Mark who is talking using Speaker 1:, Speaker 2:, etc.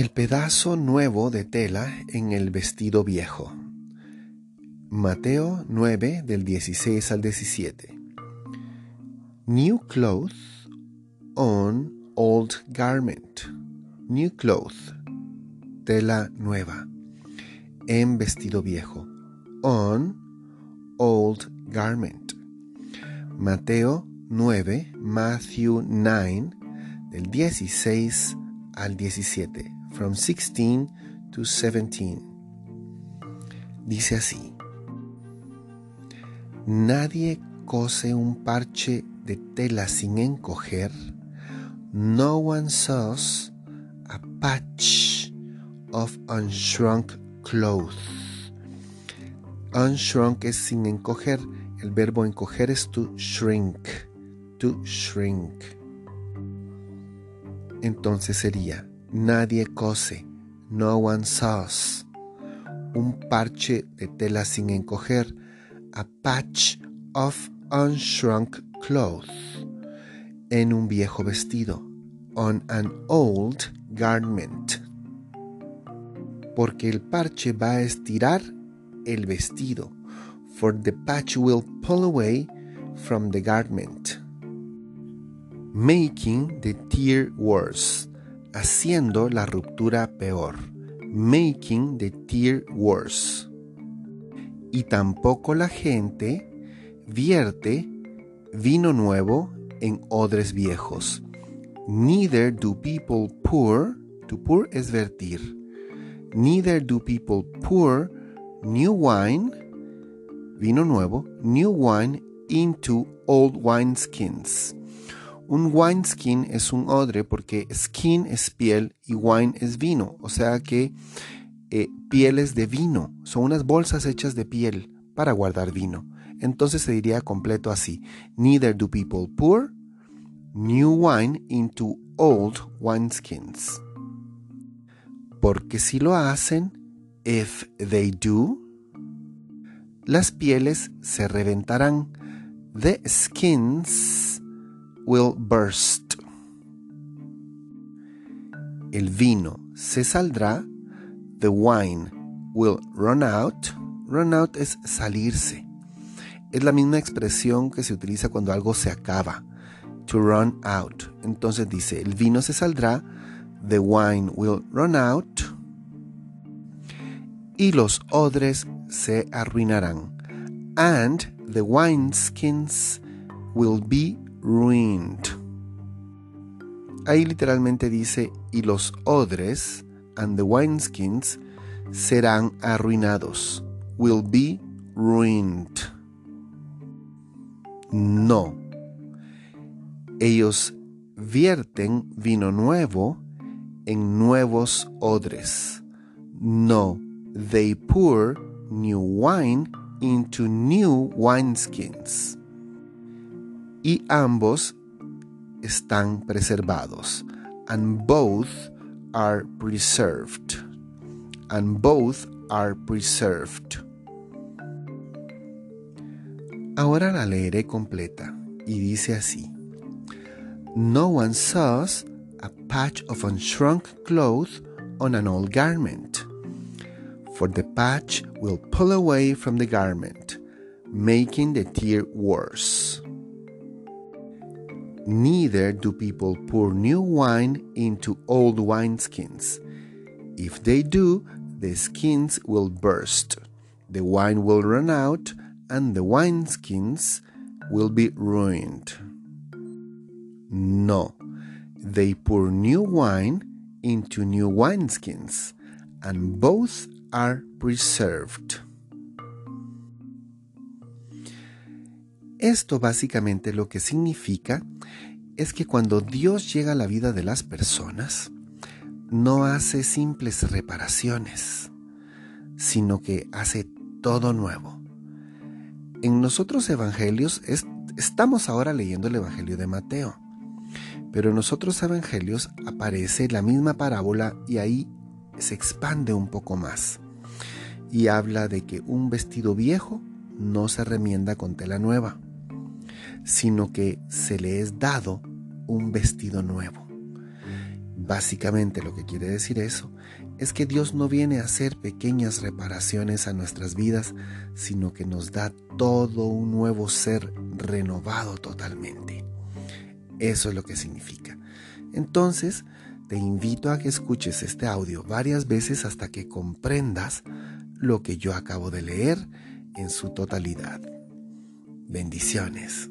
Speaker 1: El pedazo nuevo de tela en el vestido viejo. Mateo 9 del 16 al 17. New clothes on old garment. New cloth. Tela nueva. En vestido viejo. On old garment. Mateo 9, Matthew 9 del 16 al 17 from 16 to 17. Dice así, Nadie cose un parche de tela sin encoger, no one sews a patch of unshrunk cloth. Unshrunk es sin encoger, el verbo encoger es to shrink, to shrink. Entonces sería, Nadie cose, no one sews. Un parche de tela sin encoger, a patch of unshrunk cloth. En un viejo vestido, on an old garment. Porque el parche va a estirar el vestido, for the patch will pull away from the garment, making the tear worse haciendo la ruptura peor, making the tear worse. Y tampoco la gente vierte vino nuevo en odres viejos. Neither do people pour, to pour es vertir. Neither do people pour new wine, vino nuevo, new wine into old wineskins un wineskin es un odre porque skin es piel y wine es vino, o sea que eh, pieles de vino, son unas bolsas hechas de piel para guardar vino. Entonces se diría completo así, neither do people pour new wine into old wineskins. Porque si lo hacen, if they do, las pieles se reventarán. The skins will burst. El vino se saldrá. The wine will run out. Run out es salirse. Es la misma expresión que se utiliza cuando algo se acaba. To run out. Entonces dice, el vino se saldrá. The wine will run out. Y los odres se arruinarán. And the wineskins will be ruined. Ahí literalmente dice, y los odres and the wineskins serán arruinados. Will be ruined. No. Ellos vierten vino nuevo en nuevos odres. No, they pour new wine into new wineskins y ambos están preservados. And both are preserved. And both are preserved. Ahora la leeré completa y dice así. No one sews a patch of unshrunk cloth on an old garment, for the patch will pull away from the garment, making the tear worse. Neither do people pour new wine into old wineskins. If they do, the skins will burst, the wine will run out, and the wineskins will be ruined. No, they pour new wine into new wineskins, and both are preserved. Esto básicamente lo que significa es que cuando Dios llega a la vida de las personas, no hace simples reparaciones, sino que hace todo nuevo. En nosotros evangelios estamos ahora leyendo el Evangelio de Mateo, pero en nosotros evangelios aparece la misma parábola y ahí se expande un poco más y habla de que un vestido viejo no se remienda con tela nueva sino que se le es dado un vestido nuevo. Básicamente lo que quiere decir eso es que Dios no viene a hacer pequeñas reparaciones a nuestras vidas, sino que nos da todo un nuevo ser renovado totalmente. Eso es lo que significa. Entonces, te invito a que escuches este audio varias veces hasta que comprendas lo que yo acabo de leer en su totalidad. Bendiciones.